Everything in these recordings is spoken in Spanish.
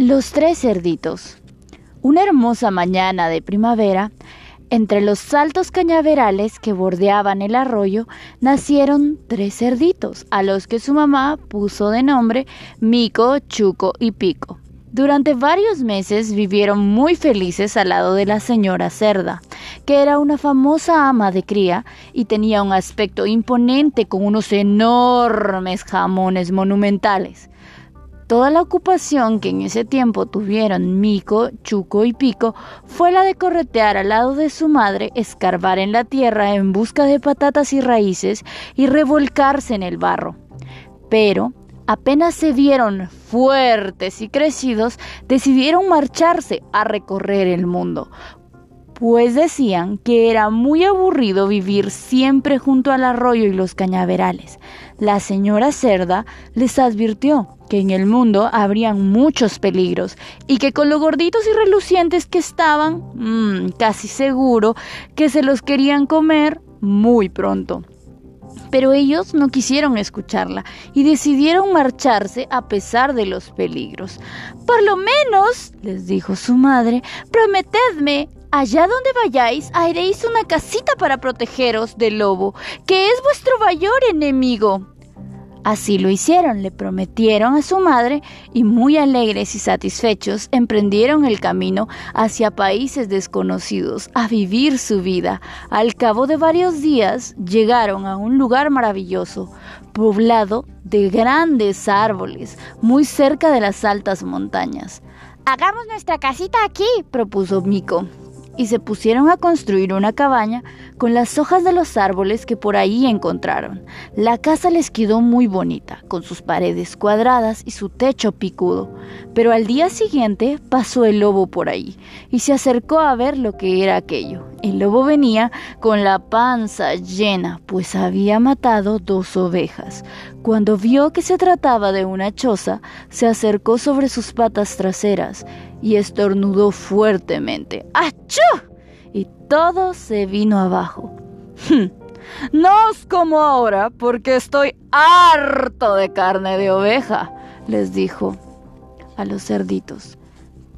Los tres cerditos. Una hermosa mañana de primavera, entre los altos cañaverales que bordeaban el arroyo, nacieron tres cerditos, a los que su mamá puso de nombre Mico, Chuco y Pico. Durante varios meses vivieron muy felices al lado de la señora Cerda, que era una famosa ama de cría y tenía un aspecto imponente con unos enormes jamones monumentales. Toda la ocupación que en ese tiempo tuvieron Mico, Chuco y Pico fue la de corretear al lado de su madre, escarbar en la tierra en busca de patatas y raíces y revolcarse en el barro. Pero apenas se vieron fuertes y crecidos, decidieron marcharse a recorrer el mundo, pues decían que era muy aburrido vivir siempre junto al arroyo y los cañaverales. La señora Cerda les advirtió que en el mundo habrían muchos peligros y que con lo gorditos y relucientes que estaban, mmm, casi seguro que se los querían comer muy pronto. Pero ellos no quisieron escucharla y decidieron marcharse a pesar de los peligros. Por lo menos, les dijo su madre, prometedme Allá donde vayáis, haréis una casita para protegeros del lobo, que es vuestro mayor enemigo. Así lo hicieron, le prometieron a su madre y muy alegres y satisfechos emprendieron el camino hacia países desconocidos a vivir su vida. Al cabo de varios días llegaron a un lugar maravilloso, poblado de grandes árboles, muy cerca de las altas montañas. Hagamos nuestra casita aquí, propuso Mico y se pusieron a construir una cabaña con las hojas de los árboles que por ahí encontraron. La casa les quedó muy bonita, con sus paredes cuadradas y su techo picudo. Pero al día siguiente pasó el lobo por ahí y se acercó a ver lo que era aquello. El lobo venía con la panza llena, pues había matado dos ovejas. Cuando vio que se trataba de una choza, se acercó sobre sus patas traseras y estornudó fuertemente. ¡Achú! Y todo se vino abajo. Hmm. No os como ahora, porque estoy harto de carne de oveja, les dijo a los cerditos.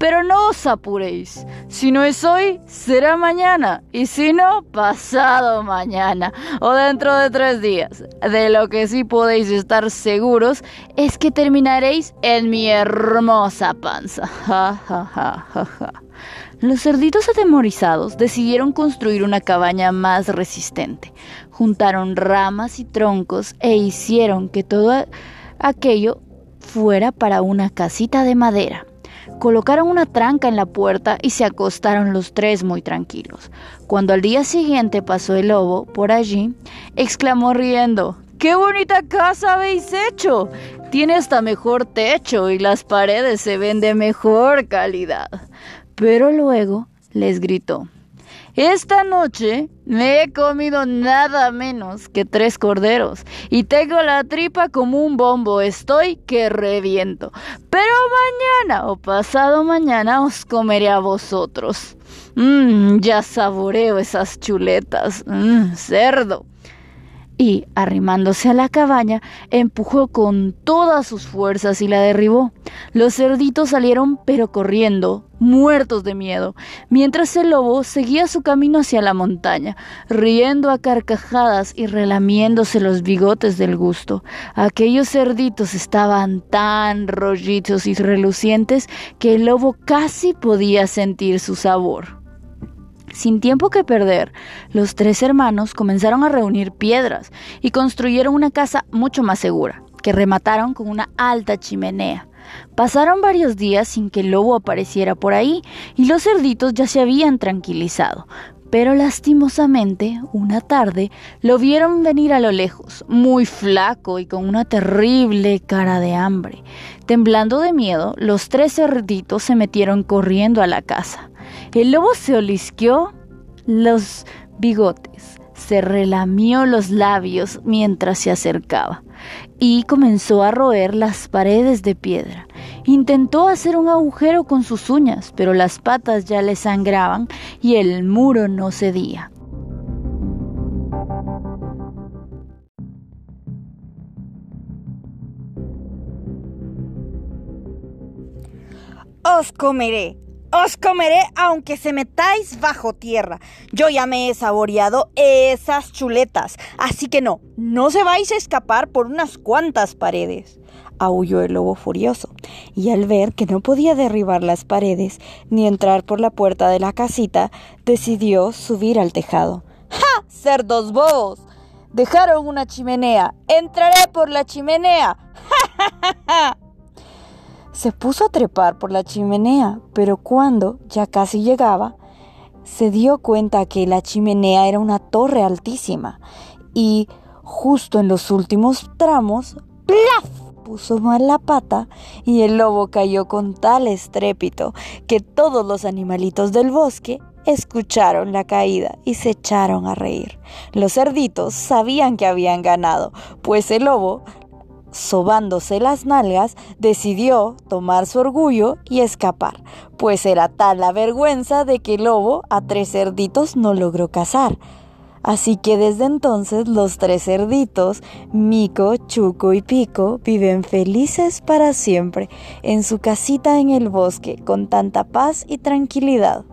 Pero no os apuréis. Si no es hoy, será mañana. Y si no, pasado mañana. O dentro de tres días. De lo que sí podéis estar seguros es que terminaréis en mi hermosa panza. Los cerditos atemorizados decidieron construir una cabaña más resistente. Juntaron ramas y troncos e hicieron que todo aquello fuera para una casita de madera. Colocaron una tranca en la puerta y se acostaron los tres muy tranquilos. Cuando al día siguiente pasó el lobo por allí, exclamó riendo, ¡Qué bonita casa habéis hecho! Tiene hasta mejor techo y las paredes se ven de mejor calidad. Pero luego les gritó, esta noche me he comido nada menos que tres corderos y tengo la tripa como un bombo, estoy que reviento. Pero mañana o pasado mañana os comeré a vosotros. Mmm, ya saboreo esas chuletas. Mmm, cerdo y, arrimándose a la cabaña, empujó con todas sus fuerzas y la derribó. Los cerditos salieron pero corriendo, muertos de miedo, mientras el lobo seguía su camino hacia la montaña, riendo a carcajadas y relamiéndose los bigotes del gusto. Aquellos cerditos estaban tan rollitos y relucientes que el lobo casi podía sentir su sabor. Sin tiempo que perder, los tres hermanos comenzaron a reunir piedras y construyeron una casa mucho más segura, que remataron con una alta chimenea. Pasaron varios días sin que el lobo apareciera por ahí y los cerditos ya se habían tranquilizado, pero lastimosamente, una tarde, lo vieron venir a lo lejos, muy flaco y con una terrible cara de hambre. Temblando de miedo, los tres cerditos se metieron corriendo a la casa. El lobo se olisqueó los bigotes, se relamió los labios mientras se acercaba y comenzó a roer las paredes de piedra. Intentó hacer un agujero con sus uñas, pero las patas ya le sangraban y el muro no cedía. Os comeré. Os comeré aunque se metáis bajo tierra. Yo ya me he saboreado esas chuletas. Así que no, no se vais a escapar por unas cuantas paredes. Aulló el lobo furioso, y al ver que no podía derribar las paredes ni entrar por la puerta de la casita, decidió subir al tejado. ¡Ja! ¡Cerdos bobos! Dejaron una chimenea. Entraré por la chimenea. ¡Ja, ja, ja, Se puso a trepar por la chimenea, pero cuando ya casi llegaba, se dio cuenta que la chimenea era una torre altísima y justo en los últimos tramos, ¡plaf! Puso mal la pata y el lobo cayó con tal estrépito que todos los animalitos del bosque escucharon la caída y se echaron a reír. Los cerditos sabían que habían ganado, pues el lobo, sobándose las nalgas, decidió tomar su orgullo y escapar, pues era tal la vergüenza de que el lobo a tres cerditos no logró cazar. Así que desde entonces los tres cerditos, Mico, Chuco y Pico, viven felices para siempre en su casita en el bosque con tanta paz y tranquilidad.